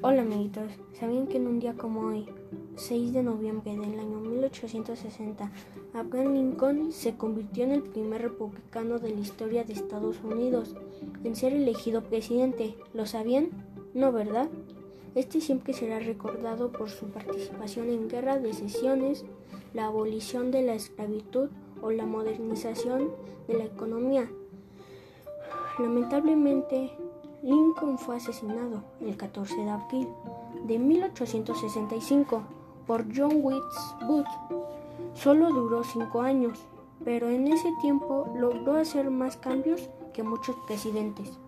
Hola amiguitos, ¿sabían que en un día como hoy, 6 de noviembre del año 1860, Abraham Lincoln se convirtió en el primer republicano de la historia de Estados Unidos en ser elegido presidente? ¿Lo sabían? No, ¿verdad? Este siempre será recordado por su participación en guerra de sesiones, la abolición de la esclavitud o la modernización de la economía. Lamentablemente, Lincoln fue asesinado el 14 de abril de 1865 por John Wilkes Booth. Solo duró cinco años, pero en ese tiempo logró hacer más cambios que muchos presidentes.